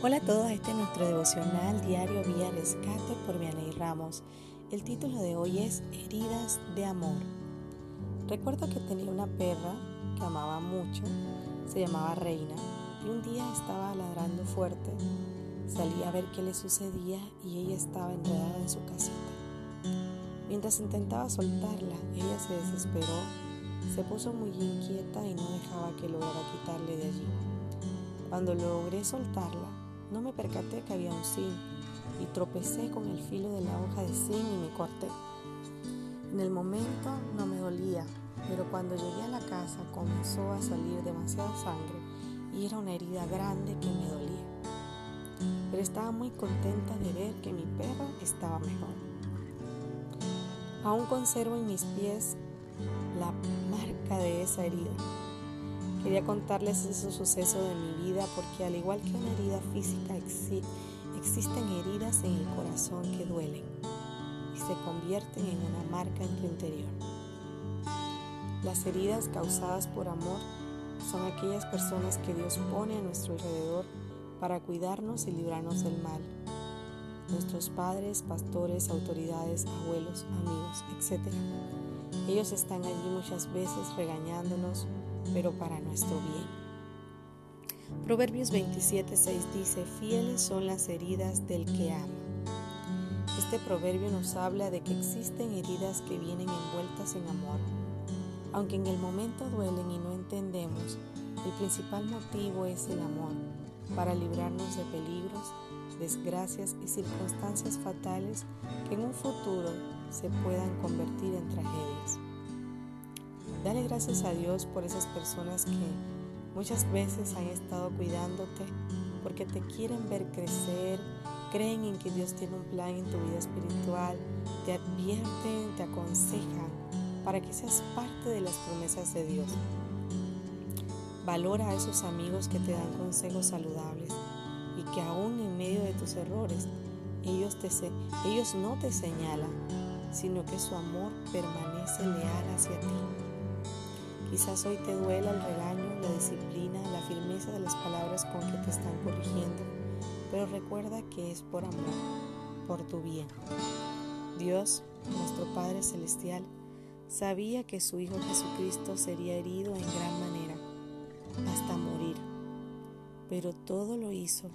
Hola a todos, este es nuestro devocional diario Vía Rescate por Vianey Ramos. El título de hoy es Heridas de Amor. Recuerdo que tenía una perra que amaba mucho, se llamaba Reina, y un día estaba ladrando fuerte. Salí a ver qué le sucedía y ella estaba enredada en su casita. Mientras intentaba soltarla, ella se desesperó, se puso muy inquieta y no dejaba que lograra quitarle de allí. Cuando logré soltarla, no me percaté que había un zinc y tropecé con el filo de la hoja de zinc y me corté. En el momento no me dolía, pero cuando llegué a la casa comenzó a salir demasiada sangre y era una herida grande que me dolía. Pero estaba muy contenta de ver que mi perra estaba mejor. Aún conservo en mis pies la marca de esa herida Quería contarles ese suceso de mi vida porque al igual que una herida física existen heridas en el corazón que duelen y se convierten en una marca en tu interior. Las heridas causadas por amor son aquellas personas que Dios pone a nuestro alrededor para cuidarnos y librarnos del mal. Nuestros padres, pastores, autoridades, abuelos, amigos, etc. Ellos están allí muchas veces regañándonos, pero para nuestro bien. Proverbios 27:6 dice, fieles son las heridas del que ama. Este proverbio nos habla de que existen heridas que vienen envueltas en amor. Aunque en el momento duelen y no entendemos, el principal motivo es el amor, para librarnos de peligros, desgracias y circunstancias fatales que en un futuro se puedan convertir en tragedias. Dale gracias a Dios por esas personas que muchas veces han estado cuidándote porque te quieren ver crecer, creen en que Dios tiene un plan en tu vida espiritual, te advierten, te aconsejan para que seas parte de las promesas de Dios. Valora a esos amigos que te dan consejos saludables y que aún en medio de tus errores ellos, te, ellos no te señalan, sino que su amor permanece leal hacia ti. Quizás hoy te duela el regaño, la disciplina, la firmeza de las palabras con que te están corrigiendo, pero recuerda que es por amor, por tu bien. Dios, nuestro Padre Celestial, sabía que su Hijo Jesucristo sería herido en gran manera, hasta morir, pero todo lo hizo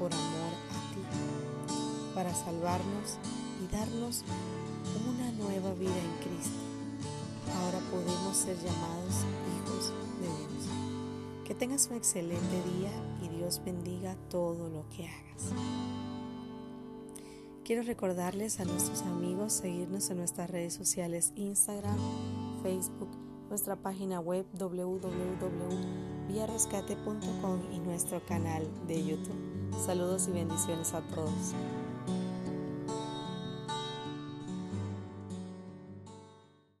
por amor a ti, para salvarnos y darnos una nueva vida en Cristo ahora podemos ser llamados hijos de Dios. Que tengas un excelente día y Dios bendiga todo lo que hagas. Quiero recordarles a nuestros amigos seguirnos en nuestras redes sociales Instagram, Facebook, nuestra página web www.viarescate.com y nuestro canal de YouTube. Saludos y bendiciones a todos.